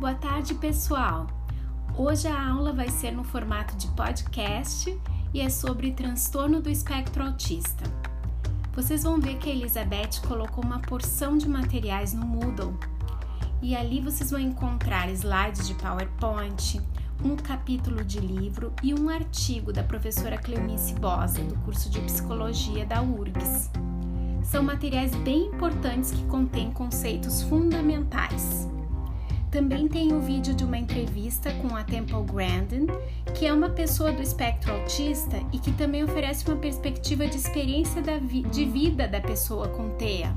Boa tarde, pessoal. Hoje a aula vai ser no formato de podcast e é sobre transtorno do espectro autista. Vocês vão ver que a Elizabeth colocou uma porção de materiais no Moodle e ali vocês vão encontrar slides de PowerPoint, um capítulo de livro e um artigo da professora Cleonice Bosa, do curso de Psicologia da URGS. São materiais bem importantes que contêm conceitos fundamentais. Também tem o vídeo de uma entrevista com a Temple Grandin, que é uma pessoa do espectro autista e que também oferece uma perspectiva de experiência de vida da pessoa com TEA.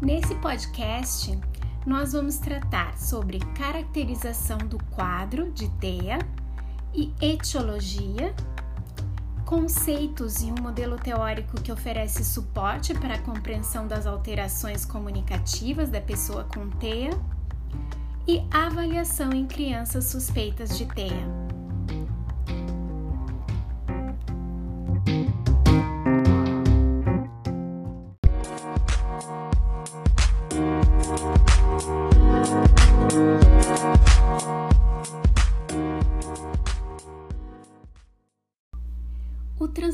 Nesse podcast, nós vamos tratar sobre caracterização do quadro de TEA e etiologia conceitos e um modelo teórico que oferece suporte para a compreensão das alterações comunicativas da pessoa com TEA e avaliação em crianças suspeitas de TEA.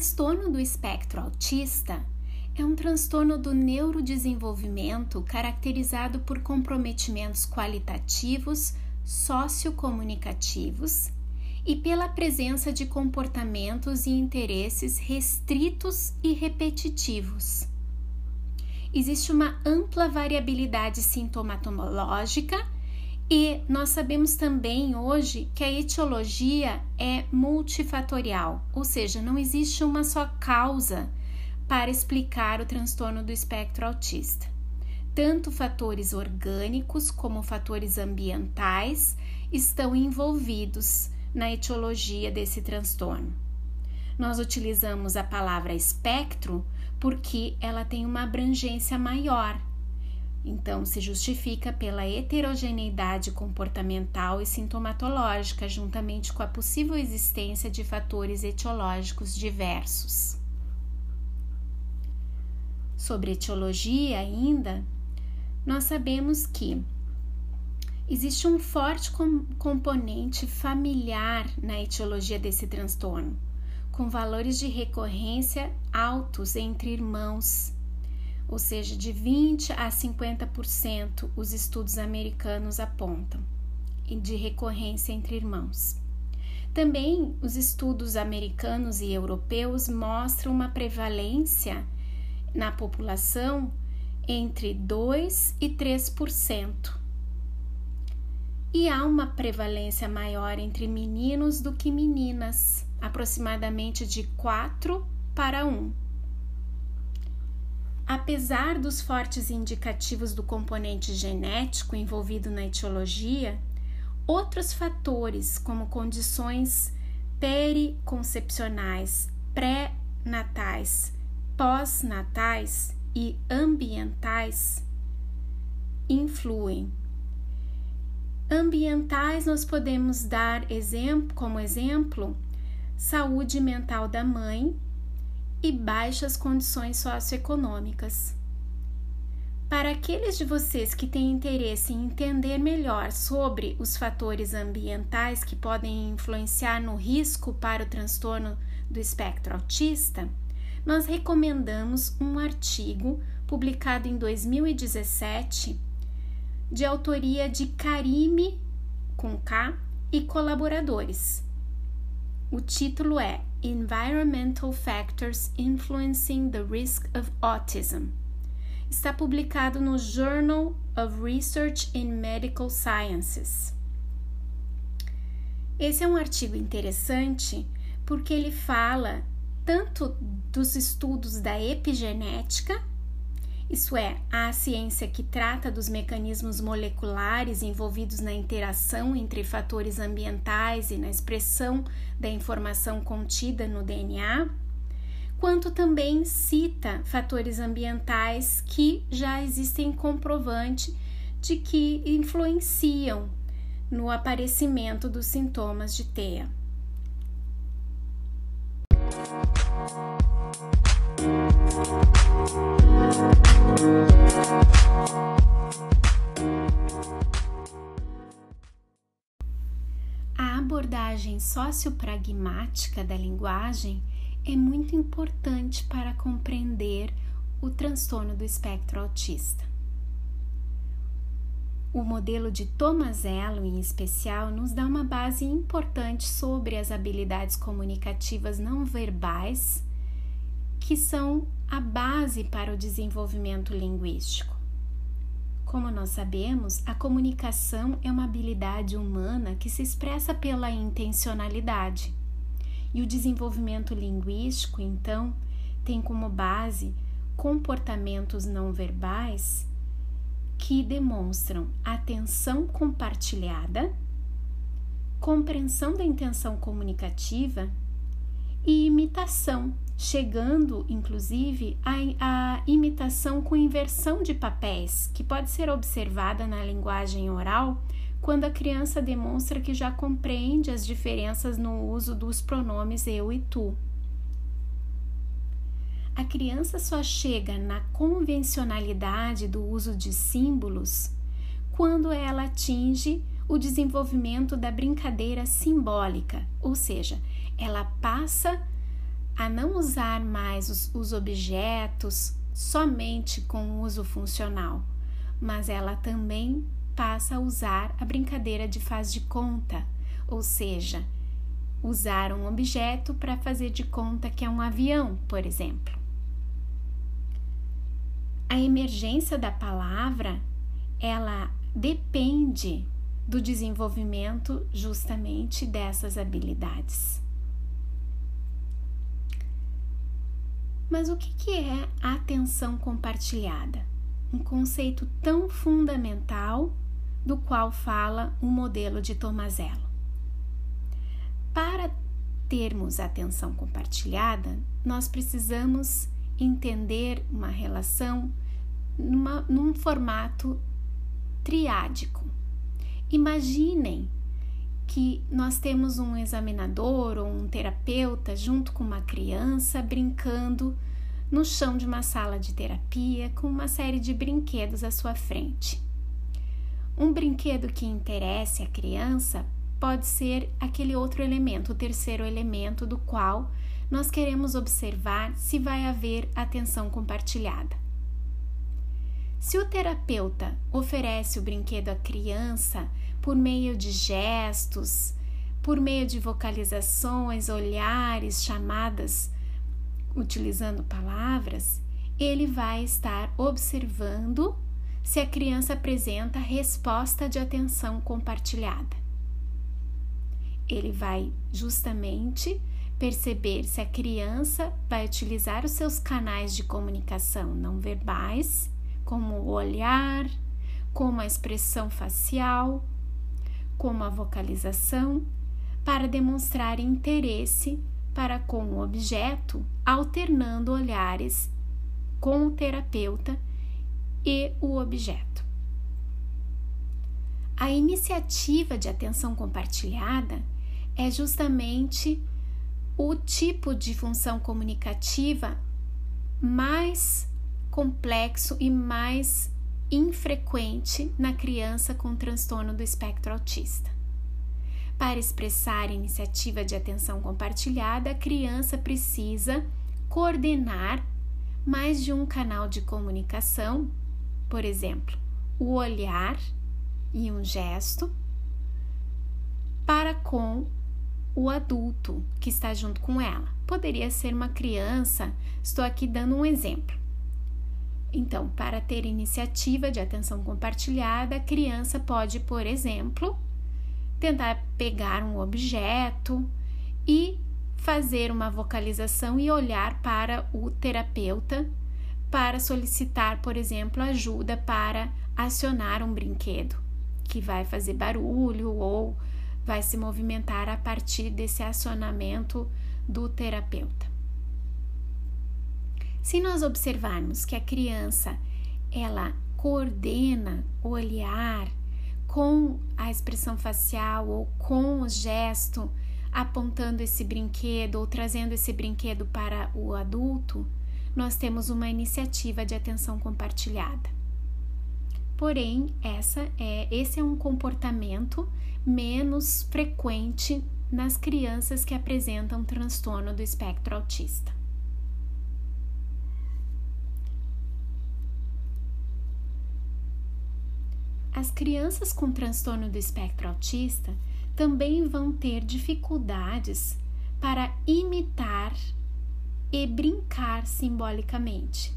Transtorno do espectro autista é um transtorno do neurodesenvolvimento caracterizado por comprometimentos qualitativos, sociocomunicativos e pela presença de comportamentos e interesses restritos e repetitivos. Existe uma ampla variabilidade sintomatológica e nós sabemos também hoje que a etiologia é multifatorial, ou seja, não existe uma só causa para explicar o transtorno do espectro autista. Tanto fatores orgânicos como fatores ambientais estão envolvidos na etiologia desse transtorno. Nós utilizamos a palavra espectro porque ela tem uma abrangência maior então, se justifica pela heterogeneidade comportamental e sintomatológica, juntamente com a possível existência de fatores etiológicos diversos. Sobre etiologia, ainda, nós sabemos que existe um forte com componente familiar na etiologia desse transtorno, com valores de recorrência altos entre irmãos ou seja, de 20 a 50% os estudos americanos apontam, de recorrência entre irmãos. Também os estudos americanos e europeus mostram uma prevalência na população entre 2 e 3%. E há uma prevalência maior entre meninos do que meninas, aproximadamente de 4 para 1. Apesar dos fortes indicativos do componente genético envolvido na etiologia, outros fatores, como condições periconcepcionais, pré-natais, pós-natais e ambientais, influem. Ambientais nós podemos dar exemplo, como exemplo saúde mental da mãe e baixas condições socioeconômicas. Para aqueles de vocês que têm interesse em entender melhor sobre os fatores ambientais que podem influenciar no risco para o transtorno do espectro autista, nós recomendamos um artigo publicado em 2017 de autoria de Karime com K e colaboradores. O título é Environmental Factors Influencing the Risk of Autism. Está publicado no Journal of Research in Medical Sciences. Esse é um artigo interessante porque ele fala tanto dos estudos da epigenética isso é, a ciência que trata dos mecanismos moleculares envolvidos na interação entre fatores ambientais e na expressão da informação contida no DNA, quanto também cita fatores ambientais que já existem comprovante de que influenciam no aparecimento dos sintomas de TEA. A abordagem sociopragmática da linguagem é muito importante para compreender o transtorno do espectro autista. O modelo de Tomazello, em especial, nos dá uma base importante sobre as habilidades comunicativas não verbais, que são a base para o desenvolvimento linguístico. Como nós sabemos, a comunicação é uma habilidade humana que se expressa pela intencionalidade. E o desenvolvimento linguístico, então, tem como base comportamentos não verbais que demonstram atenção compartilhada, compreensão da intenção comunicativa e imitação, chegando inclusive à, imitação com inversão de papéis, que pode ser observada na linguagem oral quando a criança demonstra que já compreende as diferenças no uso dos pronomes eu e tu. A criança só chega na convencionalidade do uso de símbolos quando ela atinge o desenvolvimento da brincadeira simbólica, ou seja, ela passa a não usar mais os, os objetos somente com uso funcional, mas ela também passa a usar a brincadeira de faz de conta, ou seja, usar um objeto para fazer de conta que é um avião, por exemplo a emergência da palavra ela depende do desenvolvimento justamente dessas habilidades. Mas o que é a atenção compartilhada? Um conceito tão fundamental do qual fala o modelo de Tomazello. Para termos atenção compartilhada, nós precisamos entender uma relação numa, num formato triádico. Imaginem que nós temos um examinador ou um terapeuta junto com uma criança brincando no chão de uma sala de terapia com uma série de brinquedos à sua frente. Um brinquedo que interesse a criança pode ser aquele outro elemento, o terceiro elemento do qual nós queremos observar se vai haver atenção compartilhada. Se o terapeuta oferece o brinquedo à criança por meio de gestos, por meio de vocalizações, olhares, chamadas, utilizando palavras, ele vai estar observando se a criança apresenta resposta de atenção compartilhada. Ele vai justamente perceber se a criança vai utilizar os seus canais de comunicação não verbais como o olhar, como a expressão facial, como a vocalização, para demonstrar interesse para com o objeto, alternando olhares com o terapeuta e o objeto. A iniciativa de atenção compartilhada é justamente o tipo de função comunicativa mais complexo e mais infrequente na criança com transtorno do espectro autista. Para expressar iniciativa de atenção compartilhada, a criança precisa coordenar mais de um canal de comunicação, por exemplo, o olhar e um gesto, para com o adulto que está junto com ela. Poderia ser uma criança, estou aqui dando um exemplo. Então, para ter iniciativa de atenção compartilhada, a criança pode, por exemplo, tentar pegar um objeto e fazer uma vocalização e olhar para o terapeuta para solicitar, por exemplo, ajuda para acionar um brinquedo que vai fazer barulho ou vai se movimentar a partir desse acionamento do terapeuta. Se nós observarmos que a criança ela coordena o olhar com a expressão facial ou com o gesto apontando esse brinquedo ou trazendo esse brinquedo para o adulto, nós temos uma iniciativa de atenção compartilhada. Porém, essa é, esse é um comportamento menos frequente nas crianças que apresentam transtorno do espectro autista. As crianças com transtorno do espectro autista também vão ter dificuldades para imitar e brincar simbolicamente.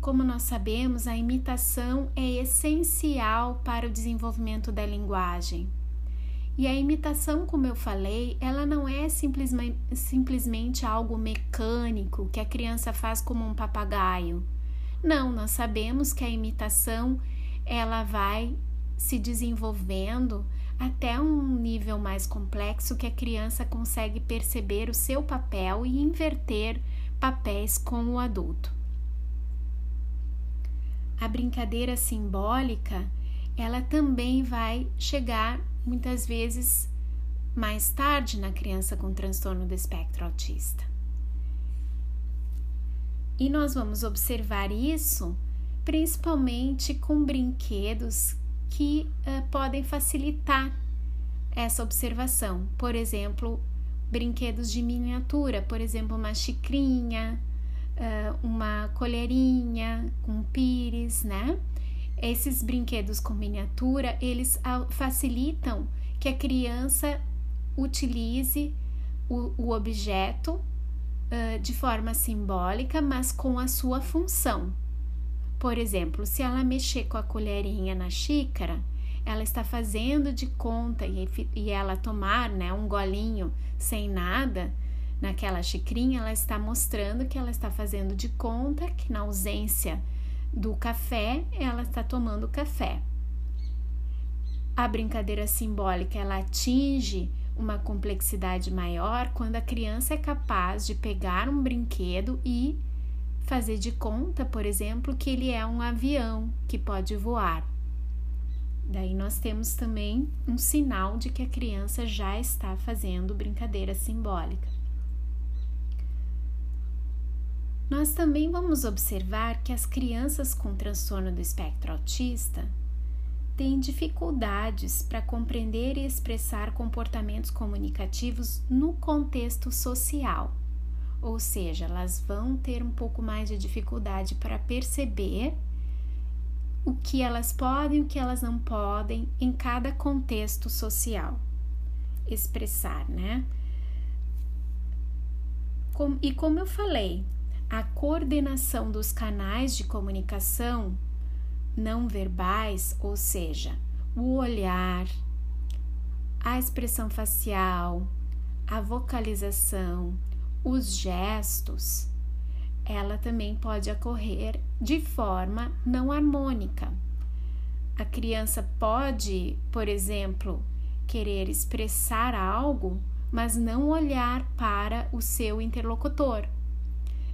Como nós sabemos, a imitação é essencial para o desenvolvimento da linguagem. E a imitação, como eu falei, ela não é simplesmente, algo mecânico que a criança faz como um papagaio. Não, nós sabemos que a imitação ela vai se desenvolvendo até um nível mais complexo que a criança consegue perceber o seu papel e inverter papéis com o adulto. A brincadeira simbólica, ela também vai chegar muitas vezes mais tarde na criança com transtorno do espectro autista. E nós vamos observar isso principalmente com brinquedos que uh, podem facilitar essa observação. Por exemplo, brinquedos de miniatura, por exemplo, uma xicrinha, uh, uma colherinha com pires, né? Esses brinquedos com miniatura, eles facilitam que a criança utilize o, o objeto uh, de forma simbólica, mas com a sua função. Por exemplo, se ela mexer com a colherinha na xícara, ela está fazendo de conta e, e ela tomar né, um golinho sem nada naquela xicrinha, ela está mostrando que ela está fazendo de conta que na ausência do café, ela está tomando café. A brincadeira simbólica ela atinge uma complexidade maior quando a criança é capaz de pegar um brinquedo e fazer de conta, por exemplo, que ele é um avião que pode voar. Daí nós temos também um sinal de que a criança já está fazendo brincadeira simbólica. Nós também vamos observar que as crianças com transtorno do espectro autista têm dificuldades para compreender e expressar comportamentos comunicativos no contexto social ou seja, elas vão ter um pouco mais de dificuldade para perceber o que elas podem e o que elas não podem em cada contexto social expressar, né? e como eu falei, a coordenação dos canais de comunicação não verbais, ou seja, o olhar, a expressão facial, a vocalização, os gestos, ela também pode ocorrer de forma não harmônica. A criança pode, por exemplo, querer expressar algo, mas não olhar para o seu interlocutor.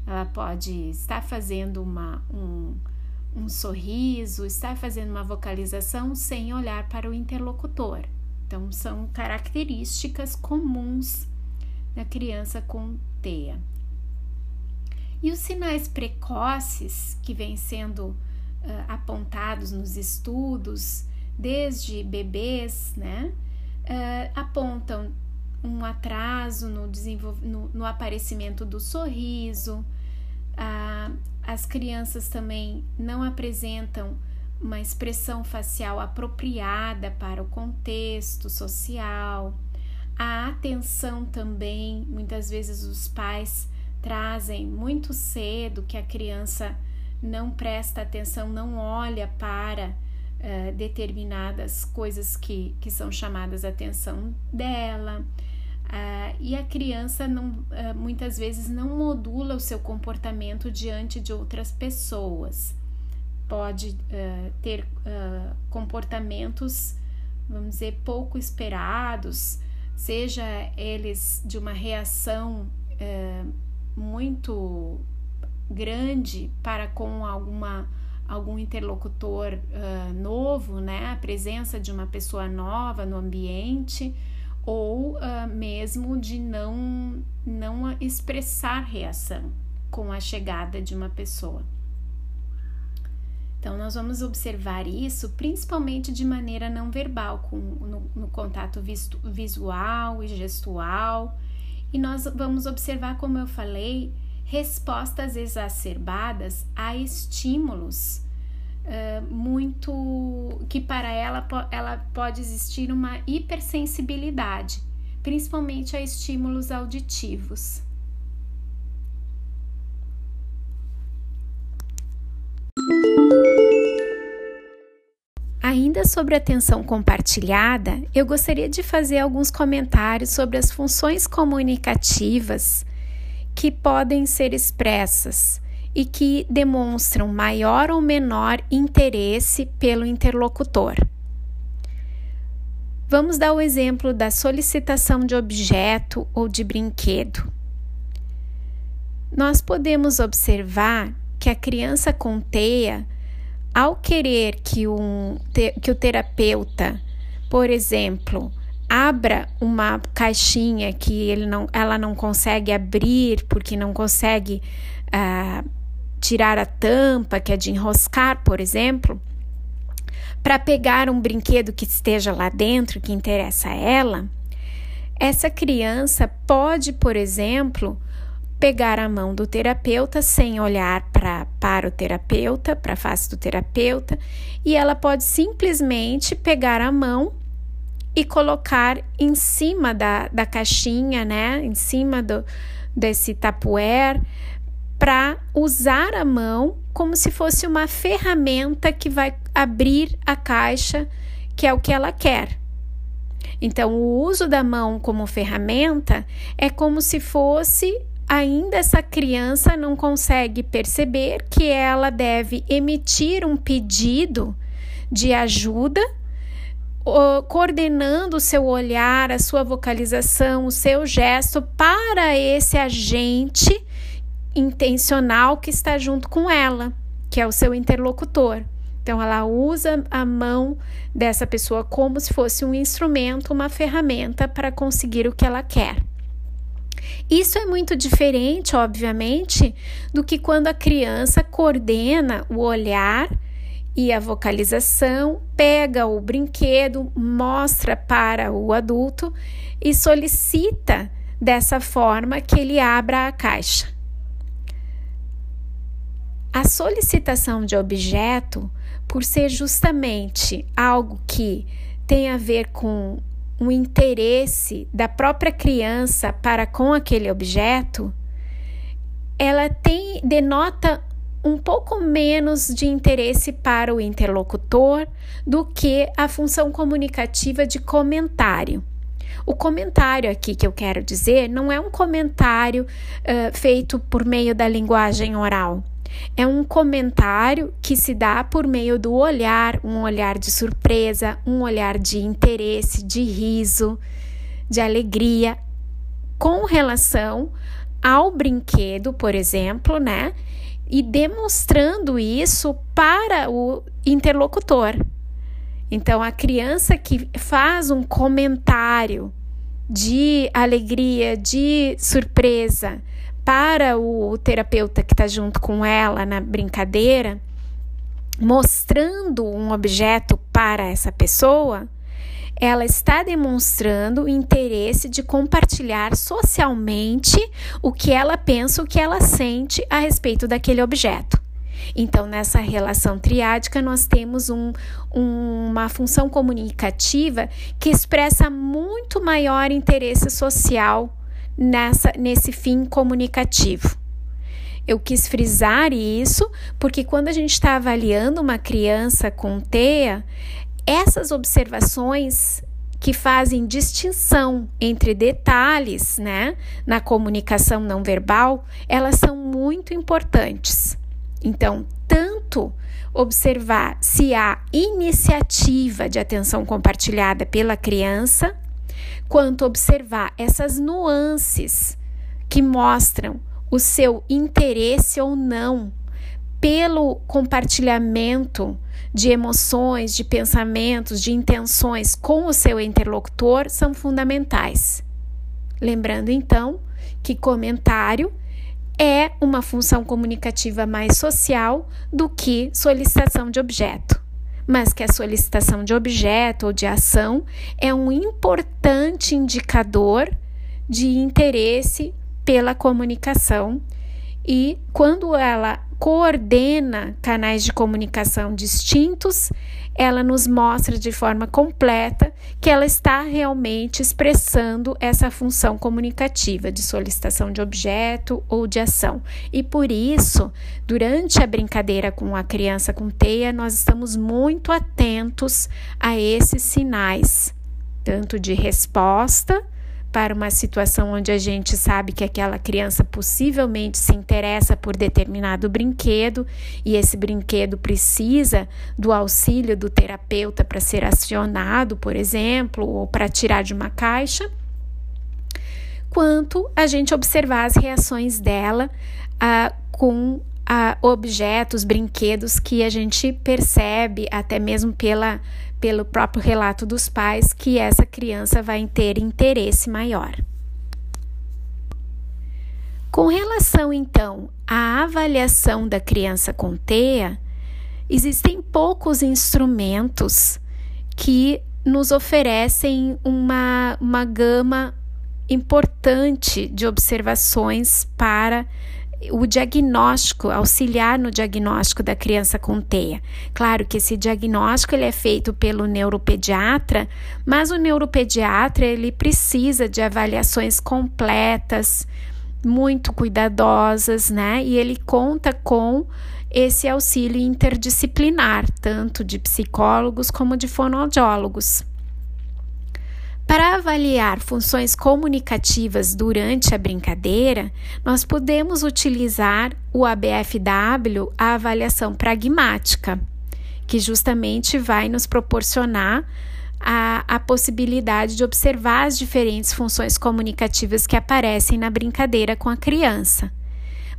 Ela pode estar fazendo uma, um, um sorriso, estar fazendo uma vocalização sem olhar para o interlocutor. Então, são características comuns da criança com TEA. E os sinais precoces que vêm sendo uh, apontados nos estudos, desde bebês, né, uh, apontam um atraso no, no, no aparecimento do sorriso, uh, as crianças também não apresentam uma expressão facial apropriada para o contexto social, a atenção também, muitas vezes os pais trazem muito cedo que a criança não presta atenção, não olha para uh, determinadas coisas que, que são chamadas a atenção dela. Uh, e a criança não, uh, muitas vezes não modula o seu comportamento diante de outras pessoas. Pode ter comportamentos, vamos dizer, pouco esperados, seja eles de uma reação é, muito grande para com alguma algum interlocutor uh, novo, né? A presença de uma pessoa nova no ambiente ou uh, mesmo de não não expressar reação com a chegada de uma pessoa. Então, nós vamos observar isso principalmente de maneira não verbal, com, no, no contato visto, visual e gestual. E nós vamos observar, como eu falei, respostas exacerbadas a estímulos uh, muito que para ela ela pode existir uma hipersensibilidade, principalmente a estímulos auditivos. Sobre atenção compartilhada, eu gostaria de fazer alguns comentários sobre as funções comunicativas que podem ser expressas e que demonstram maior ou menor interesse pelo interlocutor. Vamos dar o exemplo da solicitação de objeto ou de brinquedo. Nós podemos observar que a criança com TEA, ao querer que, um, que o terapeuta, por exemplo, abra uma caixinha que ele não, ela não consegue abrir porque não consegue uh, tirar a tampa, que é de enroscar, por exemplo, para pegar um brinquedo que esteja lá dentro, que interessa a ela, essa criança pode, por exemplo, pegar a mão do terapeuta sem olhar pra, para o terapeuta, para a face do terapeuta, e ela pode simplesmente pegar a mão e colocar em cima da, da caixinha, né? Em cima do, desse tapuer, para usar a mão como se fosse uma ferramenta que vai abrir a caixa, que é o que ela quer. Então, o uso da mão como ferramenta é como se fosse ainda essa criança não consegue perceber que ela deve emitir um pedido de ajuda coordenando o seu olhar, a sua vocalização, o seu gesto para esse agente intencional que está junto com ela, que é o seu interlocutor. Então, ela usa a mão dessa pessoa como se fosse um instrumento, uma ferramenta para conseguir o que ela quer. Isso é muito diferente, obviamente, do que quando a criança coordena o olhar e a vocalização, pega o brinquedo, mostra para o adulto e solicita dessa forma que ele abra a caixa. A solicitação de objeto, por ser justamente algo que tem a ver com o interesse da própria criança para com aquele objeto, ela tem denota um pouco menos de interesse para o interlocutor do que a função comunicativa de comentário. O comentário aqui que eu quero dizer não é um comentário uh, feito por meio da linguagem oral. É um comentário que se dá por meio do olhar, um olhar de surpresa, um olhar de interesse, de riso, de alegria, com relação ao brinquedo, por exemplo, né? e demonstrando isso para o interlocutor. Então, a criança que faz um comentário de alegria, de surpresa para o terapeuta que está junto com ela na brincadeira, mostrando um objeto para essa pessoa, ela está demonstrando interesse de compartilhar socialmente o que ela pensa, o que ela sente a respeito daquele objeto. Então, nessa relação triádica, nós temos um, um, uma função comunicativa que expressa muito maior interesse social nessa, nesse fim comunicativo. Eu quis frisar isso porque quando a gente está avaliando uma criança com TEA, essas observações que fazem distinção entre detalhes, né, na comunicação não verbal, elas são muito importantes. Então, tanto observar se há iniciativa de atenção compartilhada pela criança, quanto observar essas nuances que mostram o seu interesse ou não pelo compartilhamento de emoções, de pensamentos, de intenções com o seu interlocutor são fundamentais. Lembrando então que comentário é uma função comunicativa mais social do que solicitação de objeto, mas que a solicitação de objeto ou de ação é um importante indicador de interesse pela comunicação e quando ela coordena canais de comunicação distintos, ela nos mostra de forma completa que ela está realmente expressando essa função comunicativa de solicitação de objeto ou de ação. E por isso, durante a brincadeira com a criança com teia, nós estamos muito atentos a esses sinais, tanto de resposta para uma situação onde a gente sabe que aquela criança possivelmente se interessa por determinado brinquedo e esse brinquedo precisa do auxílio do terapeuta para ser acionado, por exemplo, ou para tirar de uma caixa, quanto a gente observar as reações dela ah, com ah, objetos, brinquedos que a gente percebe até mesmo pela pelo próprio relato dos pais, que essa criança vai ter interesse maior. Com relação então à avaliação da criança com TEA, existem poucos instrumentos que nos oferecem uma, uma gama importante de observações para o diagnóstico, auxiliar no diagnóstico da criança com TEA. Claro que esse diagnóstico ele é feito pelo neuropediatra, mas o neuropediatra ele precisa de avaliações completas, muito cuidadosas, né? E ele conta com esse auxílio interdisciplinar, tanto de psicólogos como de fonoaudiólogos. Para avaliar funções comunicativas durante a brincadeira, nós podemos utilizar o ABFW, a avaliação pragmática, que justamente vai nos proporcionar a, a possibilidade de observar as diferentes funções comunicativas que aparecem na brincadeira com a criança.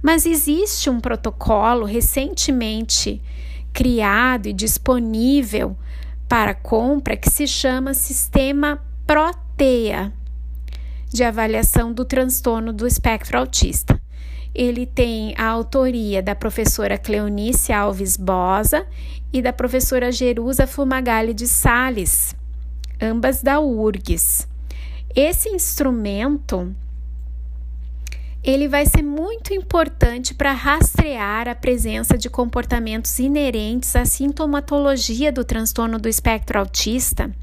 Mas existe um protocolo recentemente criado e disponível para compra que se chama Sistema Proteia de avaliação do transtorno do espectro autista. Ele tem a autoria da professora Cleonice Alves Bosa e da professora Jerusa Fumagalli de Sales, ambas da URGS. Esse instrumento ele vai ser muito importante para rastrear a presença de comportamentos inerentes à sintomatologia do transtorno do espectro autista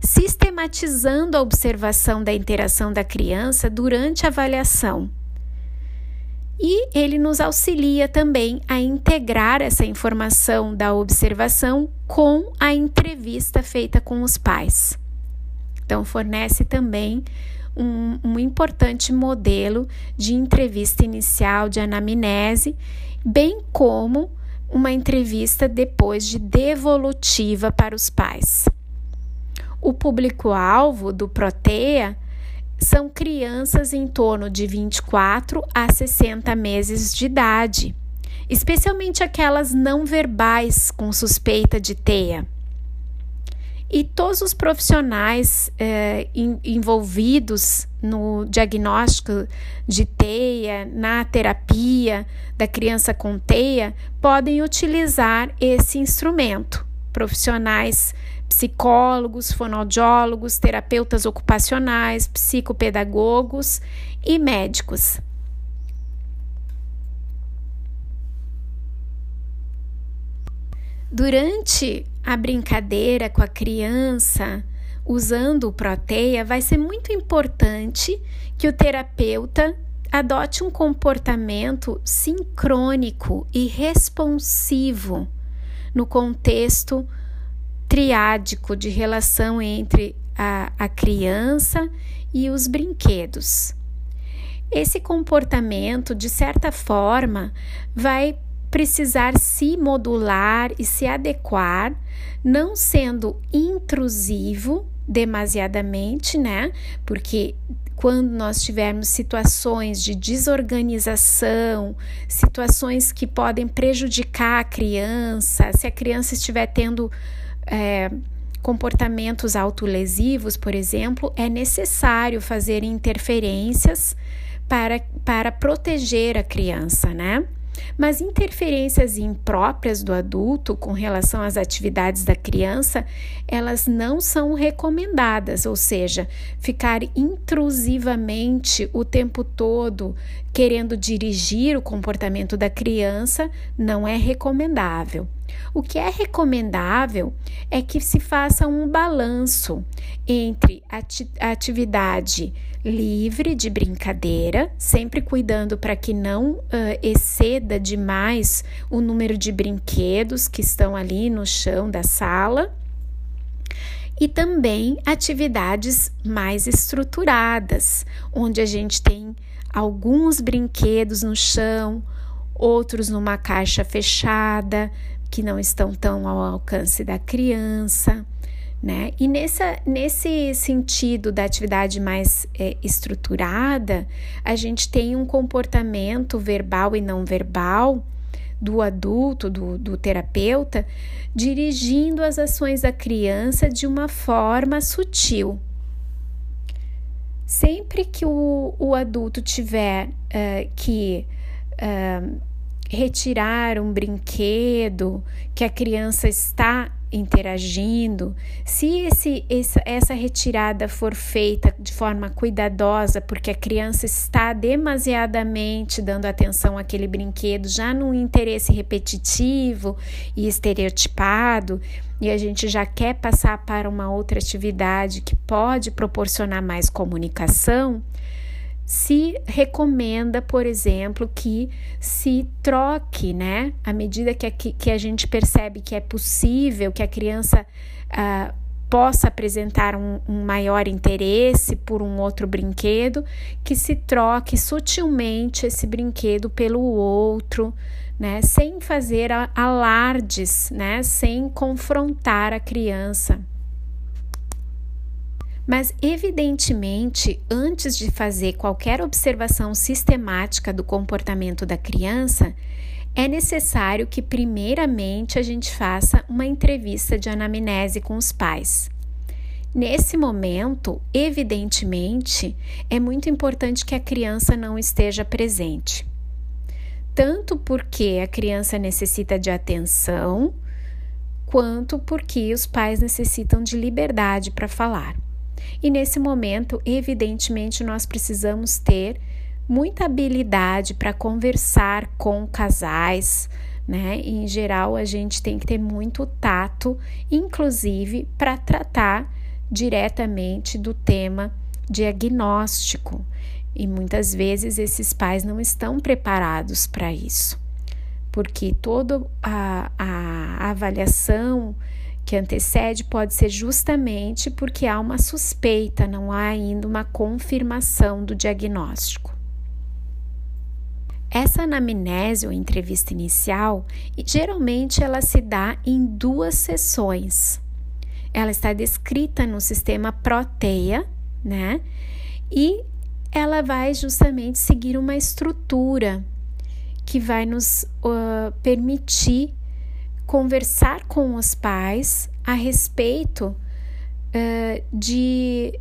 sistematizando a observação da interação da criança durante a avaliação. E ele nos auxilia também a integrar essa informação da observação com a entrevista feita com os pais. Então, fornece também um, um importante modelo de entrevista inicial de anamnese, bem como uma entrevista depois de devolutiva para os pais. O público-alvo do Protea são crianças em torno de 24 a 60 meses de idade, especialmente aquelas não verbais com suspeita de TEA. E todos os profissionais eh, envolvidos no diagnóstico de TEA, na terapia da criança com TEA, podem utilizar esse instrumento. Profissionais psicólogos, fonoaudiólogos, terapeutas ocupacionais, psicopedagogos e médicos. Durante a brincadeira com a criança, usando o Proteia, vai ser muito importante que o terapeuta adote um comportamento sincrônico e responsivo no contexto triádico de relação entre a, a criança e os brinquedos. Esse comportamento, de certa forma, vai precisar se modular e se adequar, não sendo intrusivo demasiadamente, né? Porque quando nós tivermos situações de desorganização, situações que podem prejudicar a criança, se a criança estiver tendo é, comportamentos autolesivos, por exemplo, é necessário fazer interferências para, para proteger a criança, né? Mas interferências impróprias do adulto com relação às atividades da criança, elas não são recomendadas, ou seja, ficar intrusivamente o tempo todo querendo dirigir o comportamento da criança não é recomendável. O que é recomendável é que se faça um balanço entre a atividade livre de brincadeira, sempre cuidando para que não uh, exceda demais o número de brinquedos que estão ali no chão da sala. E também atividades mais estruturadas, onde a gente tem alguns brinquedos no chão, outros numa caixa fechada, que não estão tão ao alcance da criança né? E nessa, nesse sentido da atividade mais é, estruturada, a gente tem um comportamento verbal e não verbal do adulto, do, do terapeuta, dirigindo as ações da criança de uma forma sutil. Sempre que o, o adulto tiver uh, que uh, retirar um brinquedo que a criança está interagindo, se esse, essa, retirada for feita de forma cuidadosa, porque a criança está demasiadamente dando atenção àquele brinquedo, já num interesse repetitivo e estereotipado, e a gente já quer passar para uma outra atividade que pode proporcionar mais comunicação, se recomenda, por exemplo, que se troque, né? À medida que a, que a gente percebe que é possível que a criança uh, possa apresentar um, um, maior interesse por um outro brinquedo, que se troque sutilmente esse brinquedo pelo outro, né? Sem fazer alardes, né? Sem confrontar a criança. Mas, evidentemente, antes de fazer qualquer observação sistemática do comportamento da criança, é necessário que, primeiramente, a gente faça uma entrevista de anamnese com os pais. Nesse momento, evidentemente, é muito importante que a criança não esteja presente. Tanto porque a criança necessita de atenção, quanto porque os pais necessitam de liberdade para falar. E nesse momento, evidentemente, nós precisamos ter muita habilidade para conversar com casais, né? Em geral, a gente tem que ter muito tato, inclusive para tratar diretamente do tema diagnóstico. E muitas vezes esses pais não estão preparados para isso, porque toda a, a avaliação que antecede pode ser justamente porque há uma suspeita, não há ainda uma confirmação do diagnóstico. Essa anamnese ou entrevista inicial, geralmente ela se dá em duas sessões. Ela está descrita no sistema Proteia, né? E ela vai justamente seguir uma estrutura que vai nos uh, permitir conversar com os pais a respeito uh, de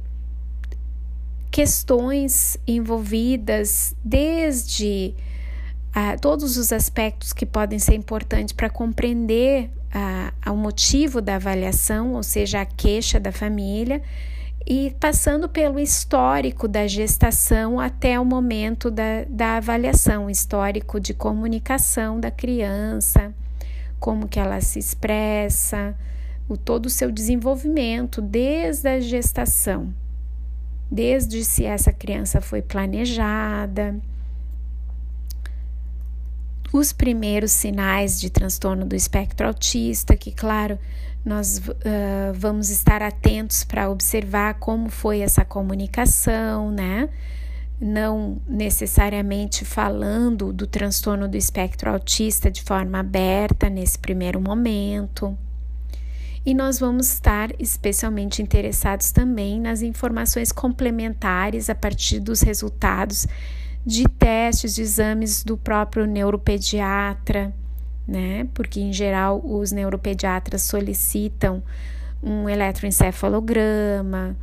questões envolvidas desde uh, todos os aspectos que podem ser importantes para compreender uh, o motivo da avaliação, ou seja, a queixa da família, e passando pelo histórico da gestação até o momento da, da avaliação, histórico de comunicação da criança como que ela se expressa, o todo o seu desenvolvimento desde a gestação, desde se essa criança foi planejada, os primeiros sinais de transtorno do espectro autista, que, claro, nós uh, vamos estar atentos para observar como foi essa comunicação, né? Não necessariamente falando do transtorno do espectro autista de forma aberta nesse primeiro momento. E nós vamos estar especialmente interessados também nas informações complementares a partir dos resultados de testes, de exames do próprio neuropediatra, né? Porque em geral os neuropediatras solicitam um eletroencefalograma,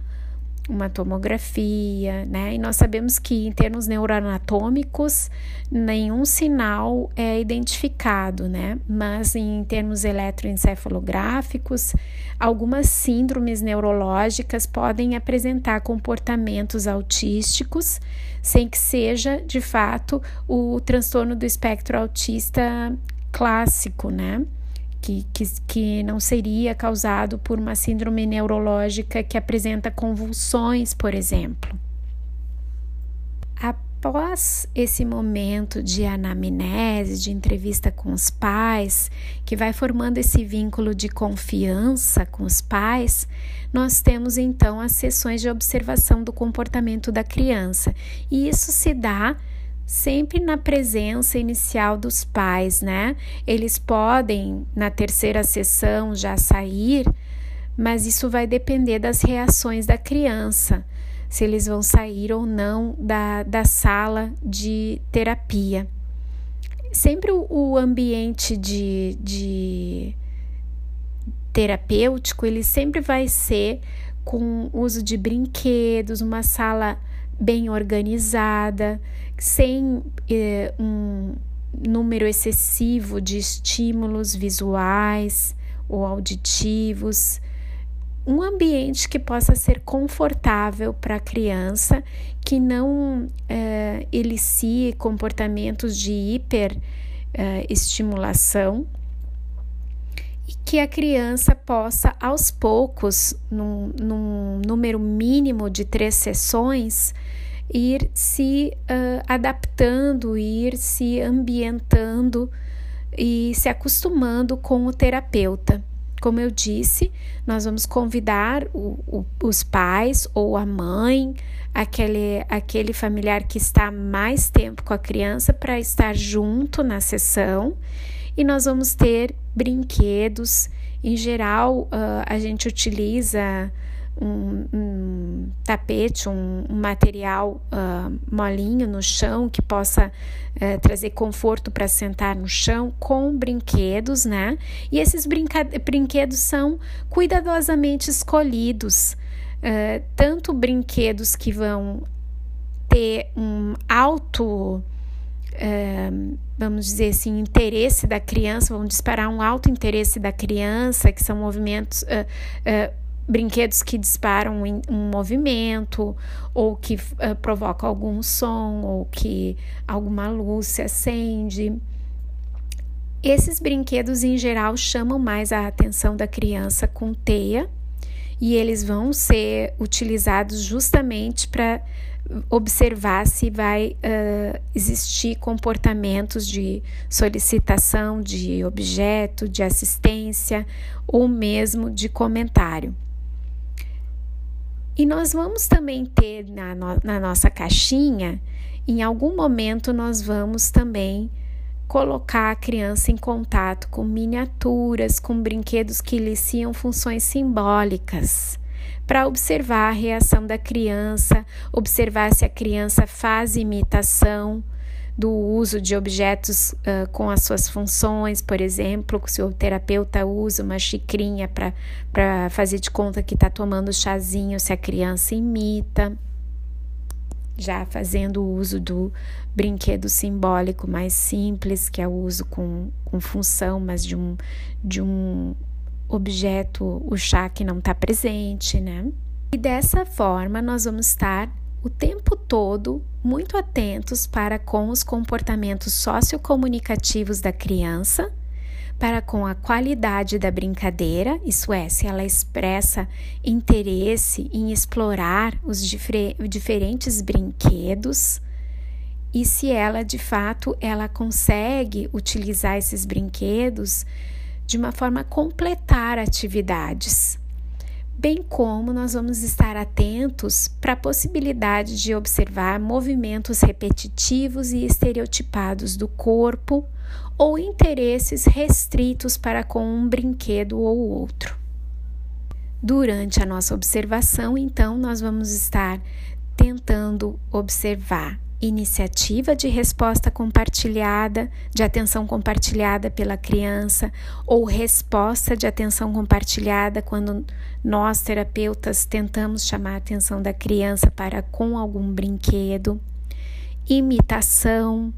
uma tomografia, né? E nós sabemos que em termos neuroanatômicos nenhum sinal é identificado, né? Mas em termos eletroencefalográficos, algumas síndromes neurológicas podem apresentar comportamentos autísticos, sem que seja de fato o transtorno do espectro autista clássico, né? Que, que, que não seria causado por uma síndrome neurológica que apresenta convulsões, por exemplo. Após esse momento de anamnese, de entrevista com os pais, que vai formando esse vínculo de confiança com os pais, nós temos então as sessões de observação do comportamento da criança. E isso se dá sempre na presença inicial dos pais, né? Eles podem, na terceira sessão, já sair, mas isso vai depender das reações da criança, se eles vão sair ou não da, da sala de terapia. Sempre o, o ambiente de, de terapêutico, ele sempre vai ser com uso de brinquedos, uma sala bem organizada, sem eh, um número excessivo de estímulos visuais ou auditivos, um ambiente que possa ser confortável para a criança, que não eh, elicie comportamentos de hiperestimulação eh, e que a criança possa, aos poucos, num, num número mínimo de três sessões, ir se uh, adaptando, ir se ambientando e se acostumando com o terapeuta. Como eu disse, nós vamos convidar o, o, os pais ou a mãe, aquele, aquele familiar que está mais tempo com a criança, para estar junto na sessão e nós vamos ter brinquedos. Em geral, uh, a gente utiliza um, um tapete, um, um material uh, molinho no chão que possa uh, trazer conforto para sentar no chão com brinquedos, né? E esses brinquedos são cuidadosamente escolhidos, uh, tanto brinquedos que vão ter um alto vamos dizer assim, interesse da criança, vão disparar um alto interesse da criança, que são movimentos, uh, uh, brinquedos que disparam um movimento ou que uh, provocam algum som ou que alguma luz se acende. Esses brinquedos em geral chamam mais a atenção da criança com teia e eles vão ser utilizados justamente para observar se vai uh, existir comportamentos de solicitação de objeto, de assistência ou mesmo de comentário. E nós vamos também ter na, no, na nossa caixinha, em algum momento, nós vamos também colocar a criança em contato com miniaturas, com brinquedos que iniciam funções simbólicas, para observar a reação da criança, observar se a criança faz imitação do uso de objetos uh, com as suas funções, por exemplo, se o terapeuta usa uma xicrinha para fazer de conta que está tomando chazinho, se a criança imita, já fazendo o uso do brinquedo simbólico mais simples, que é o uso com, com função, mas de um, de um objeto, o chá que não está presente, né? E dessa forma nós vamos estar o tempo todo muito atentos para com os comportamentos sociocomunicativos da criança, para com a qualidade da brincadeira, isso é, se ela expressa interesse em explorar os difer diferentes brinquedos e se ela de fato ela consegue utilizar esses brinquedos de uma forma a completar atividades bem como nós vamos estar atentos para a possibilidade de observar movimentos repetitivos e estereotipados do corpo ou interesses restritos para com um brinquedo ou outro. Durante a nossa observação, então, nós vamos estar tentando observar iniciativa de resposta compartilhada, de atenção compartilhada pela criança, ou resposta de atenção compartilhada quando nós, terapeutas, tentamos chamar a atenção da criança para com algum brinquedo, imitação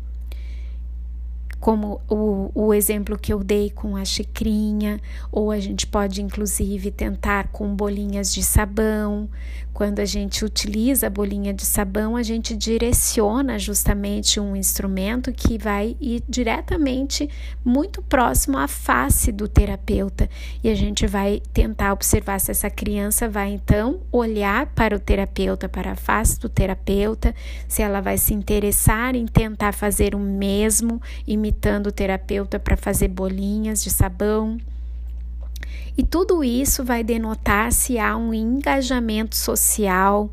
como o, o exemplo que eu dei com a xicrinha, ou a gente pode inclusive tentar com bolinhas de sabão. Quando a gente utiliza a bolinha de sabão, a gente direciona justamente um instrumento que vai ir diretamente muito próximo à face do terapeuta e a gente vai tentar observar se essa criança vai então olhar para o terapeuta, para a face do terapeuta, se ela vai se interessar em tentar fazer o mesmo, imitando o terapeuta para fazer bolinhas de sabão. E tudo isso vai denotar se há um engajamento social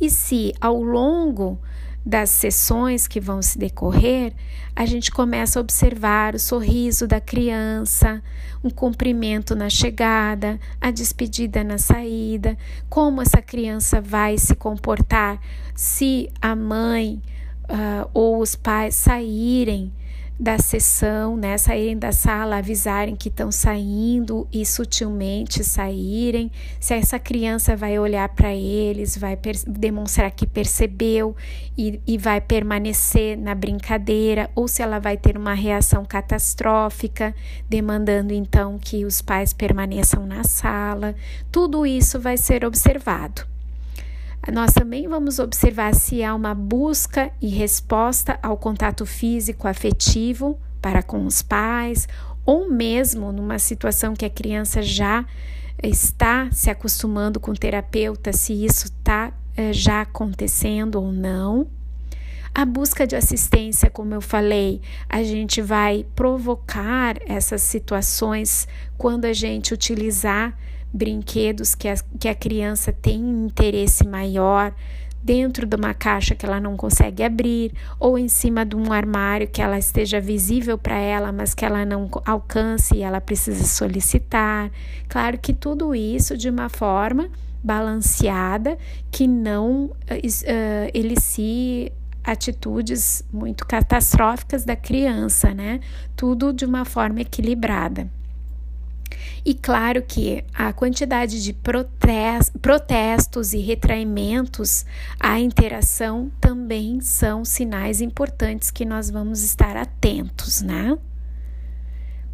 e se ao longo das sessões que vão se decorrer, a gente começa a observar o sorriso da criança, um cumprimento na chegada, a despedida na saída, como essa criança vai se comportar se a mãe uh, ou os pais saírem da sessão, né, saírem da sala, avisarem que estão saindo e sutilmente saírem. Se essa criança vai olhar para eles, vai demonstrar que percebeu e, e vai permanecer na brincadeira, ou se ela vai ter uma reação catastrófica, demandando então que os pais permaneçam na sala. Tudo isso vai ser observado. Nós também vamos observar se há uma busca e resposta ao contato físico afetivo para com os pais, ou mesmo numa situação que a criança já está se acostumando com o terapeuta, se isso está eh, já acontecendo ou não. A busca de assistência, como eu falei, a gente vai provocar essas situações quando a gente utilizar brinquedos que a, que a criança tem interesse maior dentro de uma caixa que ela não consegue abrir ou em cima de um armário que ela esteja visível para ela, mas que ela não alcance e ela precisa solicitar. Claro que tudo isso de uma forma balanceada que não uh, elicie atitudes muito catastróficas da criança, né? Tudo de uma forma equilibrada. E claro que a quantidade de protestos e retraimentos à interação também são sinais importantes que nós vamos estar atentos, né?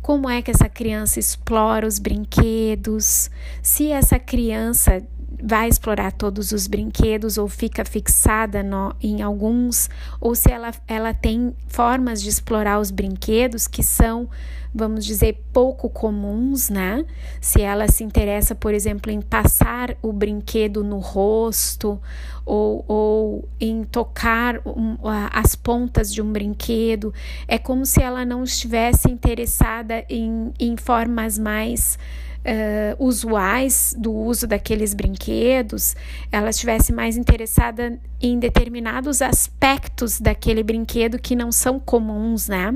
Como é que essa criança explora os brinquedos? Se essa criança vai explorar todos os brinquedos ou fica fixada no, em alguns, ou se ela, ela tem formas de explorar os brinquedos que são, vamos dizer, pouco comuns, né? Se ela se interessa, por exemplo, em passar o brinquedo no rosto ou, ou em tocar um, as pontas de um brinquedo, é como se ela não estivesse interessada em, em formas mais uh, usuais do uso daqueles brinquedos, ela estivesse mais interessada em determinados aspectos daquele brinquedo que não são comuns, né?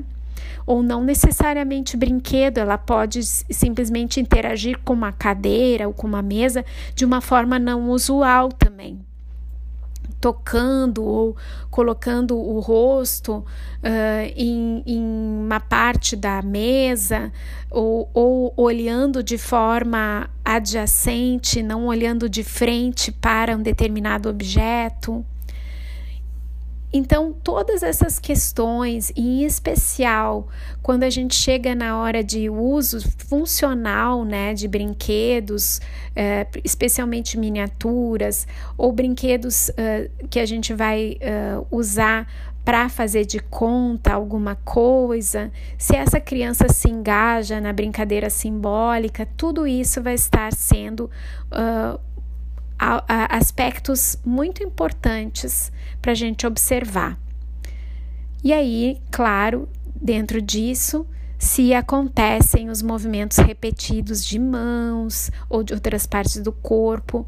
Ou não necessariamente brinquedo, ela pode simplesmente interagir com uma cadeira ou com uma mesa de uma forma não usual também tocando ou colocando o rosto uh, em, em, uma parte da mesa ou, ou olhando de forma adjacente, não olhando de frente para um determinado objeto. Então, todas essas questões, em especial quando a gente chega na hora de uso funcional né, de brinquedos, é, especialmente miniaturas, ou brinquedos uh, que a gente vai uh, usar para fazer de conta alguma coisa, se essa criança se engaja na brincadeira simbólica, tudo isso vai estar sendo uh, aspectos muito importantes para a gente observar. E aí, claro, dentro disso, se acontecem os movimentos repetidos de mãos ou de outras partes do corpo,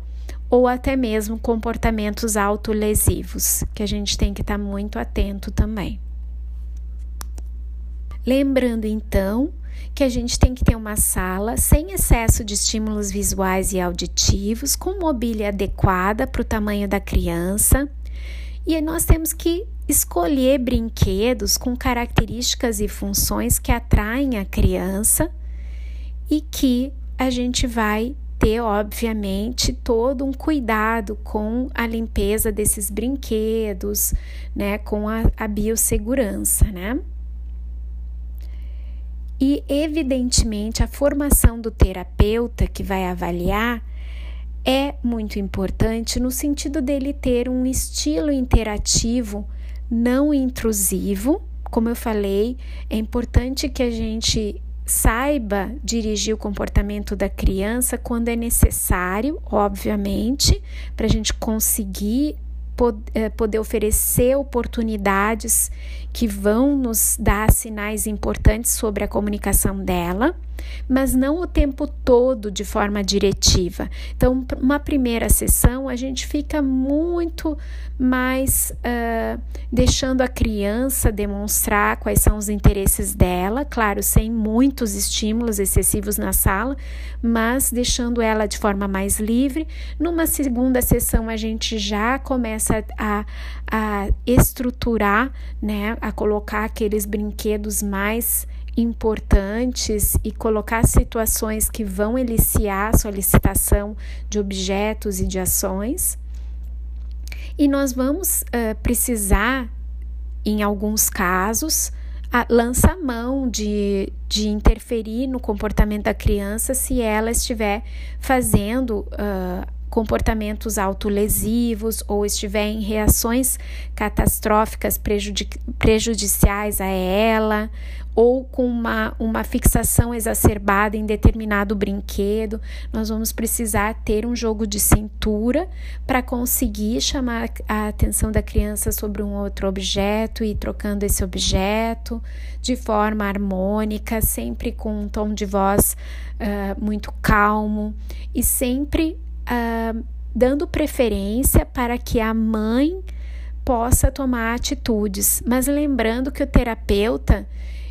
ou até mesmo comportamentos autolesivos, que a gente tem que estar tá muito atento também. Lembrando então que a gente tem que ter uma sala sem excesso de estímulos visuais e auditivos, com mobília adequada para o tamanho da criança. E nós temos que escolher brinquedos com características e funções que atraem a criança e que a gente vai ter, obviamente, todo um cuidado com a limpeza desses brinquedos, né, com a, a biossegurança, né? E, evidentemente, a formação do terapeuta que vai avaliar é muito importante no sentido dele ter um estilo interativo não intrusivo. Como eu falei, é importante que a gente saiba dirigir o comportamento da criança quando é necessário, obviamente, para a gente conseguir poder oferecer oportunidades que vão nos dar sinais importantes sobre a comunicação dela mas não o tempo todo de forma diretiva. Então, uma primeira sessão, a gente fica muito mais uh, deixando a criança demonstrar quais são os interesses dela, claro, sem muitos estímulos excessivos na sala, mas deixando ela de forma mais livre. Numa segunda sessão, a gente já começa a, a estruturar, né, a colocar aqueles brinquedos mais importantes e colocar situações que vão eliciar a solicitação de objetos e de ações. E nós vamos uh, precisar, em alguns casos, a, lança mão de, de interferir no comportamento da criança se ela estiver fazendo uh, comportamentos autolesivos ou estiver em reações catastróficas prejudici prejudiciais a ela ou com uma, uma fixação exacerbada em determinado brinquedo, nós vamos precisar ter um jogo de cintura para conseguir chamar a atenção da criança sobre um outro objeto e trocando esse objeto de forma harmônica, sempre com um tom de voz uh, muito calmo e sempre uh, dando preferência para que a mãe possa tomar atitudes, mas lembrando que o terapeuta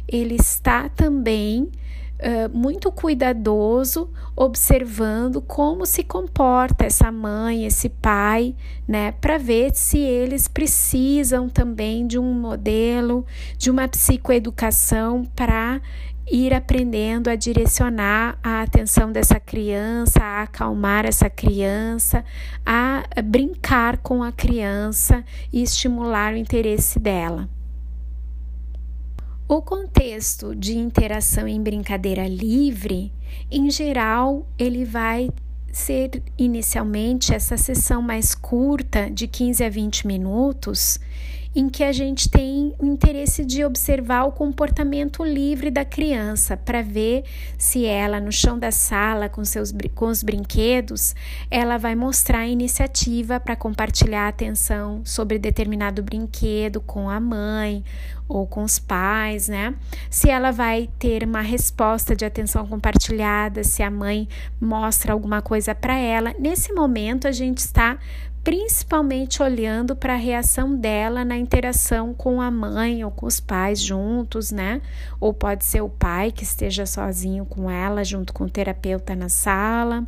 ele está também uh, muito cuidadoso, observando como se comporta essa mãe, esse pai, né, para ver se eles precisam também de um modelo, de uma psicoeducação para ir aprendendo a direcionar a atenção dessa criança, a acalmar essa criança, a brincar com a criança e estimular o interesse dela. O contexto de interação em brincadeira livre, em geral, ele vai ser inicialmente essa sessão mais curta, de 15 a 20 minutos, em que a gente tem o interesse de observar o comportamento livre da criança para ver se ela no chão da sala com seus com os brinquedos, ela vai mostrar a iniciativa para compartilhar atenção sobre determinado brinquedo com a mãe ou com os pais, né? Se ela vai ter uma resposta de atenção compartilhada, se a mãe mostra alguma coisa para ela. Nesse momento a gente está principalmente olhando para a reação dela na interação com a mãe ou com os pais juntos, né? Ou pode ser o pai que esteja sozinho com ela, junto com o terapeuta na sala.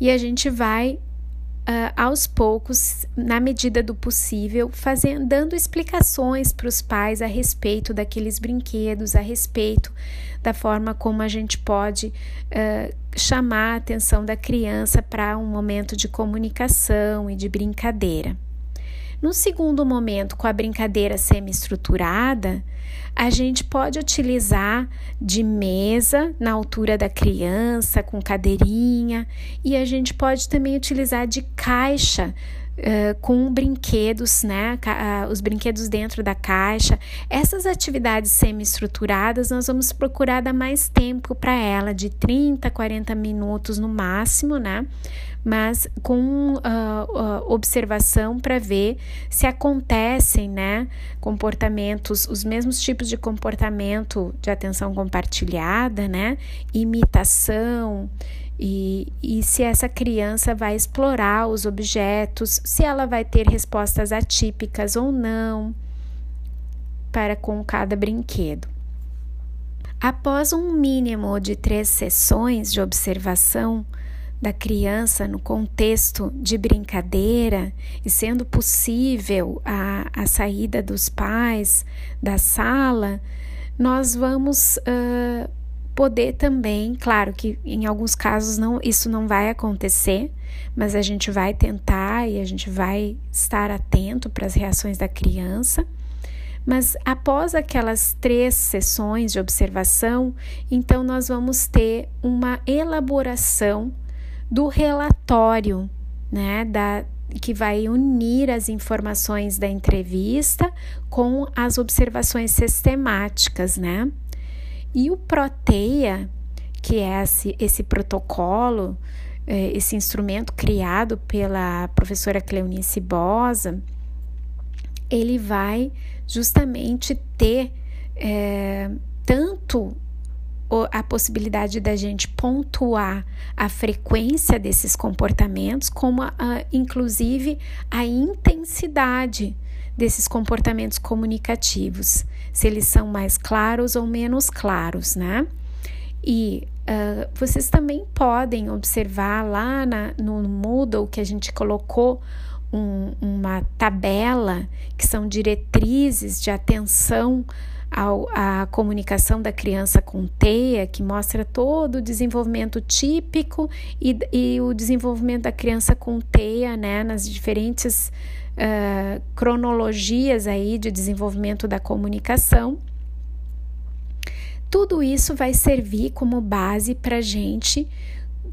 E a gente vai Uh, aos poucos, na medida do possível, fazendo, dando explicações para os pais a respeito daqueles brinquedos, a respeito da forma como a gente pode uh, chamar a atenção da criança para um momento de comunicação e de brincadeira. No segundo momento, com a brincadeira semi-estruturada, a gente pode utilizar de mesa na altura da criança, com cadeirinha, e a gente pode também utilizar de caixa Uh, com brinquedos, né? Uh, os brinquedos dentro da caixa. Essas atividades semi-estruturadas nós vamos procurar dar mais tempo para ela, de 30, 40 minutos no máximo, né? Mas com uh, observação para ver se acontecem, né? Comportamentos, os mesmos tipos de comportamento de atenção compartilhada, né? Imitação e, e se essa criança vai explorar os objetos, se ela vai ter respostas atípicas ou não para com cada brinquedo. Após um mínimo de três sessões de observação, da criança no contexto de brincadeira e sendo possível a, a saída dos pais da sala, nós vamos uh, poder também, claro que em alguns casos não, isso não vai acontecer, mas a gente vai tentar e a gente vai estar atento para as reações da criança. Mas após aquelas três sessões de observação, então nós vamos ter uma elaboração do relatório, né, da, que vai unir as informações da entrevista com as observações sistemáticas, né? E o Proteia, que é esse, esse protocolo, é, esse instrumento criado pela professora Cleonice Bosa, ele vai justamente ter é, tanto a possibilidade da gente pontuar a frequência desses comportamentos, como a, a, inclusive a intensidade desses comportamentos comunicativos, se eles são mais claros ou menos claros, né? E uh, vocês também podem observar lá na, no Moodle que a gente colocou um, uma tabela que são diretrizes de atenção à comunicação da criança com TEA, que mostra todo o desenvolvimento típico e, e o desenvolvimento da criança com TEA, né, nas diferentes uh, cronologias aí de desenvolvimento da comunicação. Tudo isso vai servir como base para a gente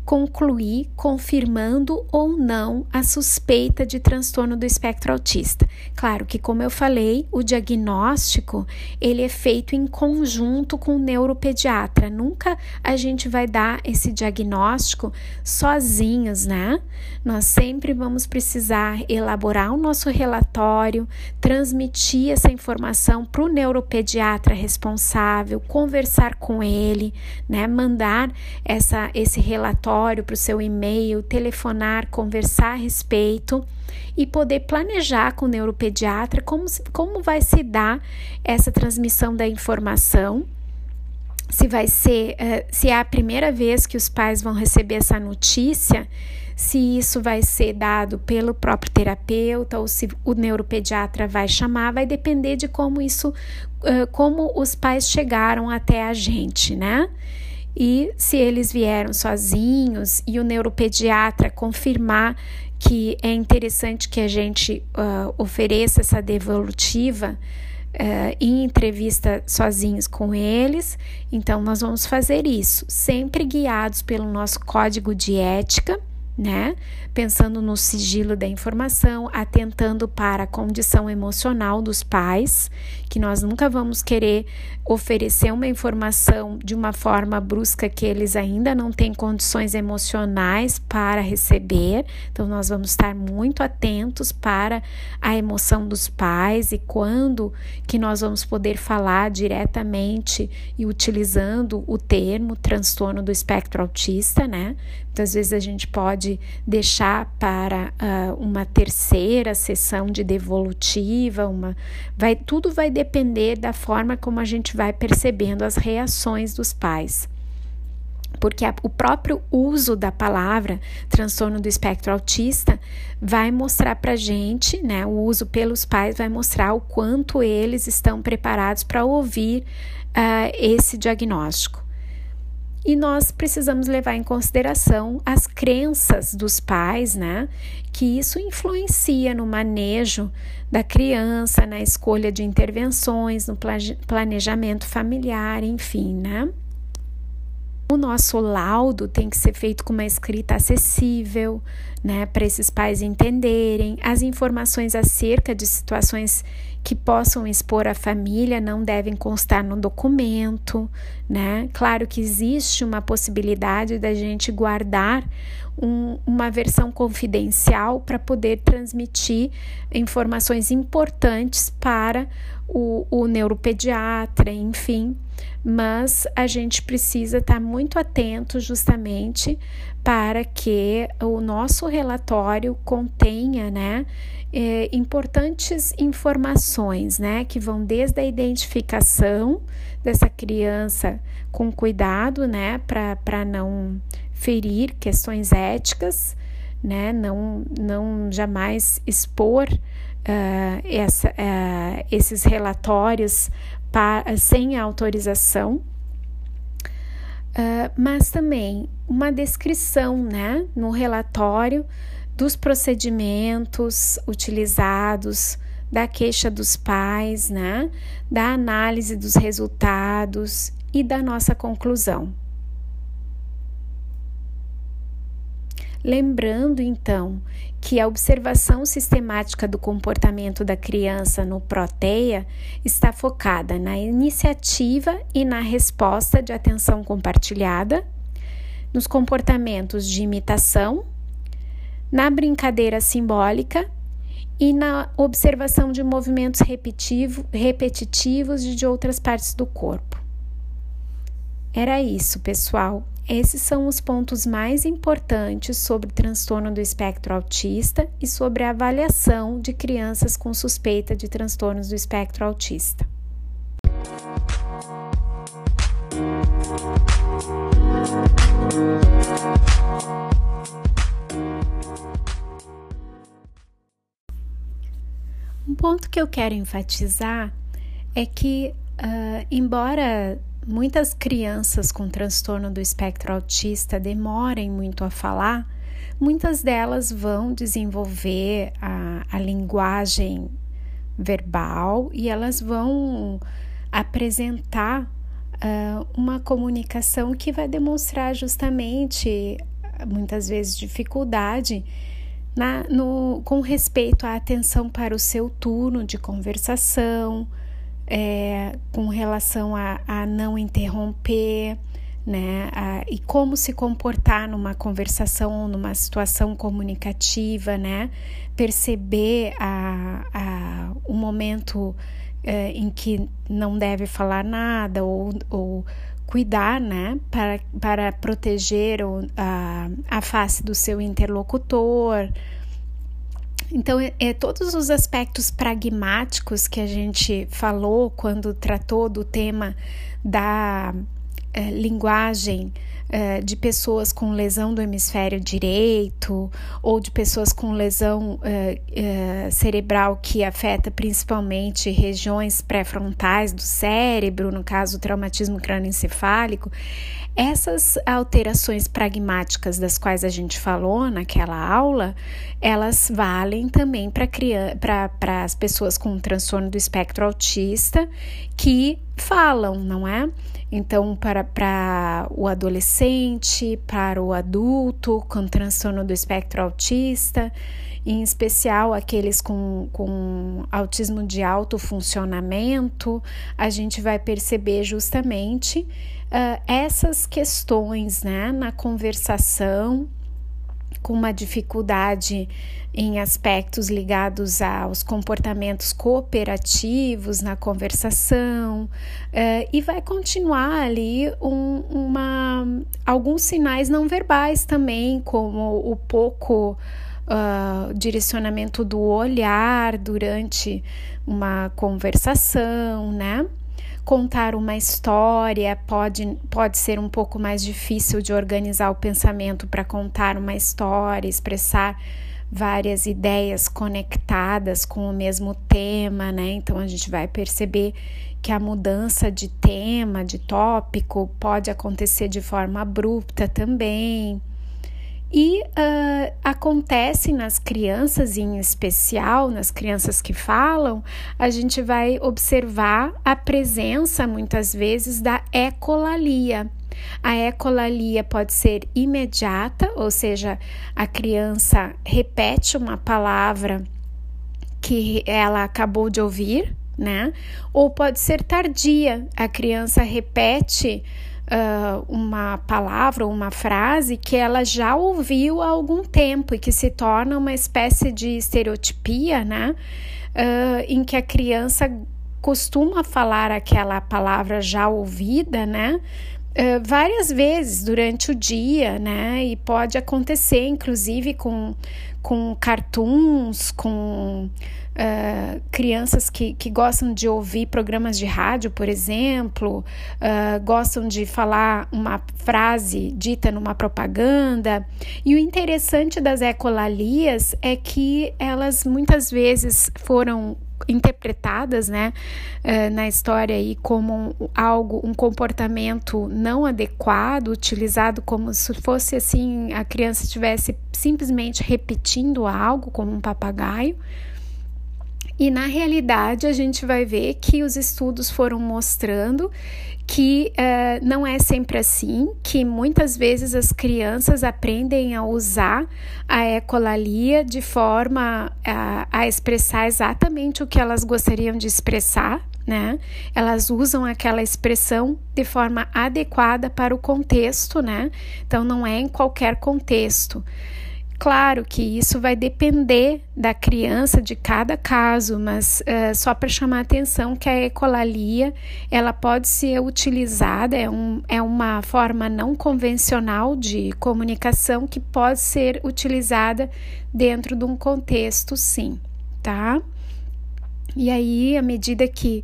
concluir confirmando ou não a suspeita de transtorno do espectro autista. Claro que, como eu falei, o diagnóstico ele é feito em conjunto com o neuropediatra. Nunca a gente vai dar esse diagnóstico sozinhos, né? Nós sempre vamos precisar elaborar o nosso relatório, transmitir essa informação para o neuropediatra responsável, conversar com ele, né? Mandar essa, esse relatório relatório, para o seu e-mail, telefonar, conversar a respeito e poder planejar com o neuropediatra como, como vai se dar essa transmissão da informação. Se vai ser, uh, se é a primeira vez que os pais vão receber essa notícia, se isso vai ser dado pelo próprio terapeuta ou se o neuropediatra vai chamar, vai depender de como isso, uh, como os pais chegaram até a gente, né? E se eles vieram sozinhos e o neuropediatra confirmar que é interessante que a gente uh, ofereça essa devolutiva uh, em entrevista sozinhos com eles, então nós vamos fazer isso, sempre guiados pelo nosso código de ética né? Pensando no sigilo da informação, atentando para a condição emocional dos pais, que nós nunca vamos querer oferecer uma informação de uma forma brusca que eles ainda não têm condições emocionais para receber. Então, nós vamos estar muito atentos para a emoção dos pais e quando que nós vamos poder falar diretamente e utilizando o termo transtorno do espectro autista, né? Muitas vezes a gente pode deixar para uh, uma terceira sessão de devolutiva, uma, vai, tudo vai depender da forma como a gente vai percebendo as reações dos pais porque a, o próprio uso da palavra transtorno do espectro autista vai mostrar para gente, né? O uso pelos pais vai mostrar o quanto eles estão preparados para ouvir uh, esse diagnóstico e nós precisamos levar em consideração as crenças dos pais, né? Que isso influencia no manejo da criança, na escolha de intervenções, no planejamento familiar, enfim, né? O nosso laudo tem que ser feito com uma escrita acessível, né, para esses pais entenderem. As informações acerca de situações que possam expor a família não devem constar no documento, né? Claro que existe uma possibilidade da gente guardar um, uma versão confidencial para poder transmitir informações importantes para o, o neuropediatra, enfim, mas a gente precisa estar muito atento justamente para que o nosso relatório contenha, né? é, importantes informações, né, que vão desde a identificação dessa criança com cuidado, né, para não ferir questões éticas, né? Não, não jamais expor uh, essa, uh, esses relatórios para, sem autorização. Uh, mas também uma descrição né, no relatório dos procedimentos utilizados, da queixa dos pais, né, da análise dos resultados e da nossa conclusão. Lembrando então que a observação sistemática do comportamento da criança no Proteia está focada na iniciativa e na resposta de atenção compartilhada, nos comportamentos de imitação, na brincadeira simbólica e na observação de movimentos repetitivos de outras partes do corpo. Era isso, pessoal. Esses são os pontos mais importantes sobre transtorno do espectro autista e sobre a avaliação de crianças com suspeita de transtornos do espectro autista. Um ponto que eu quero enfatizar é que, uh, embora muitas crianças com transtorno do espectro autista demorem muito a falar, muitas delas vão desenvolver a, a linguagem verbal e elas vão apresentar uh, uma comunicação que vai demonstrar justamente, muitas vezes, dificuldade na, no, com respeito à atenção para o seu turno de conversação é, com relação a, a, não interromper, né? A, e como se comportar numa conversação numa situação comunicativa, né? Perceber a, a, o momento é, em que não deve falar nada ou, ou cuidar, né? Para, para proteger o, a, a face do seu interlocutor. Então, é, é, todos os aspectos pragmáticos que a gente falou quando tratou do tema da é, linguagem é, de pessoas com lesão do hemisfério direito ou de pessoas com lesão é, cerebral que afeta principalmente regiões pré-frontais do cérebro, no caso, o traumatismo crânioencefálico, essas alterações pragmáticas das quais a gente falou naquela aula, elas valem também para as pessoas com transtorno do espectro autista que falam, não é? Então, para, para o adolescente, para o adulto com transtorno do espectro autista, em especial aqueles com, com autismo de alto funcionamento, a gente vai perceber justamente uh, essas questões né, na conversação, com uma dificuldade em aspectos ligados aos comportamentos cooperativos na conversação, uh, e vai continuar ali um, uma, alguns sinais não verbais também, como o pouco. Uh, direcionamento do olhar durante uma conversação, né? Contar uma história pode, pode ser um pouco mais difícil de organizar o pensamento para contar uma história, expressar várias ideias conectadas com o mesmo tema, né? Então a gente vai perceber que a mudança de tema, de tópico, pode acontecer de forma abrupta também. E uh, acontece nas crianças, em especial nas crianças que falam, a gente vai observar a presença muitas vezes da ecolalia. A ecolalia pode ser imediata, ou seja, a criança repete uma palavra que ela acabou de ouvir, né? Ou pode ser tardia, a criança repete uh, uma palavra uma frase que ela já ouviu há algum tempo e que se torna uma espécie de estereotipia, né? Uh, em que a criança costuma falar aquela palavra já ouvida, né? Uh, várias vezes durante o dia, né? E pode acontecer, inclusive, com, com cartoons, com uh, crianças que, que gostam de ouvir programas de rádio, por exemplo, uh, gostam de falar uma frase dita numa propaganda. E o interessante das ecolalias é que elas muitas vezes foram interpretadas né, uh, na história aí como algo, um comportamento não adequado, utilizado como se fosse assim a criança estivesse simplesmente repetindo algo como um papagaio. E na realidade a gente vai ver que os estudos foram mostrando que uh, não é sempre assim, que muitas vezes as crianças aprendem a usar a ecolalia de forma a, a expressar exatamente o que elas gostariam de expressar, né? Elas usam aquela expressão de forma adequada para o contexto, né? Então não é em qualquer contexto. Claro que isso vai depender da criança, de cada caso, mas uh, só para chamar a atenção que a ecolalia ela pode ser utilizada, é, um, é uma forma não convencional de comunicação que pode ser utilizada dentro de um contexto, sim, tá? E aí, à medida que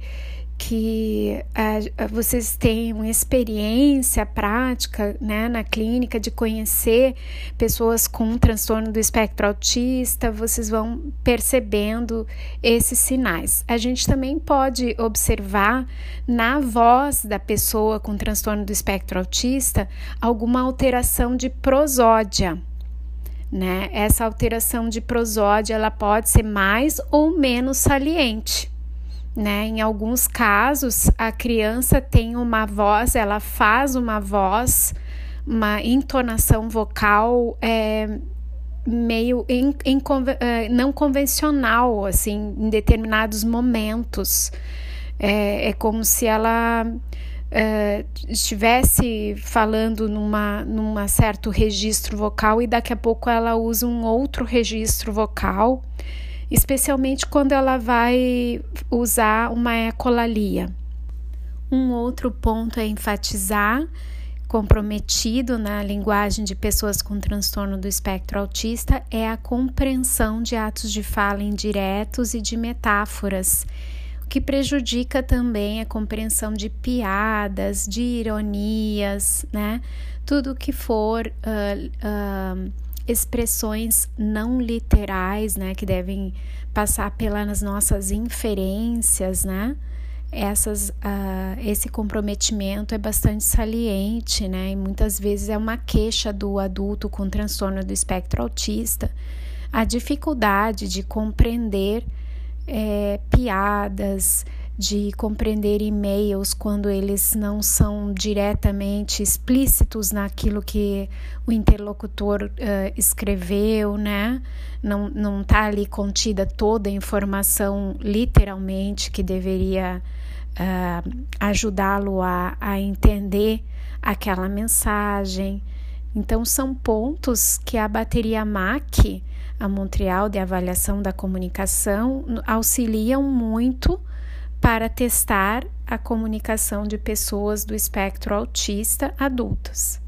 que uh, vocês tenham experiência prática né, na clínica de conhecer pessoas com transtorno do espectro autista, vocês vão percebendo esses sinais. A gente também pode observar na voz da pessoa com transtorno do espectro autista alguma alteração de prosódia. Né? Essa alteração de prosódia ela pode ser mais ou menos saliente né? Em alguns casos, a criança tem uma voz, ela faz uma voz, uma entonação vocal é, meio in, in, é, não convencional, assim, em determinados momentos. É, é como se ela é, estivesse falando numa, numa certo registro vocal e daqui a pouco ela usa um outro registro vocal especialmente quando ela vai usar uma ecolalia. Um outro ponto a enfatizar, comprometido na linguagem de pessoas com transtorno do espectro autista, é a compreensão de atos de fala indiretos e de metáforas, o que prejudica também a compreensão de piadas, de ironias, né? Tudo que for. Uh, uh, expressões não literais, né, que devem passar pelas nossas inferências, né? Essas, uh, esse comprometimento é bastante saliente, né? E muitas vezes é uma queixa do adulto com transtorno do espectro autista, a dificuldade de compreender é, piadas, de compreender e-mails quando eles não são diretamente explícitos naquilo que o interlocutor uh, escreveu, né? Não, não tá ali contida toda a informação literalmente que deveria uh, ajudá-lo a, a entender aquela mensagem. Então, são pontos que a bateria MAC, a Montreal de Avaliação da Comunicação, auxiliam muito para testar a comunicação de pessoas do espectro autista adultas.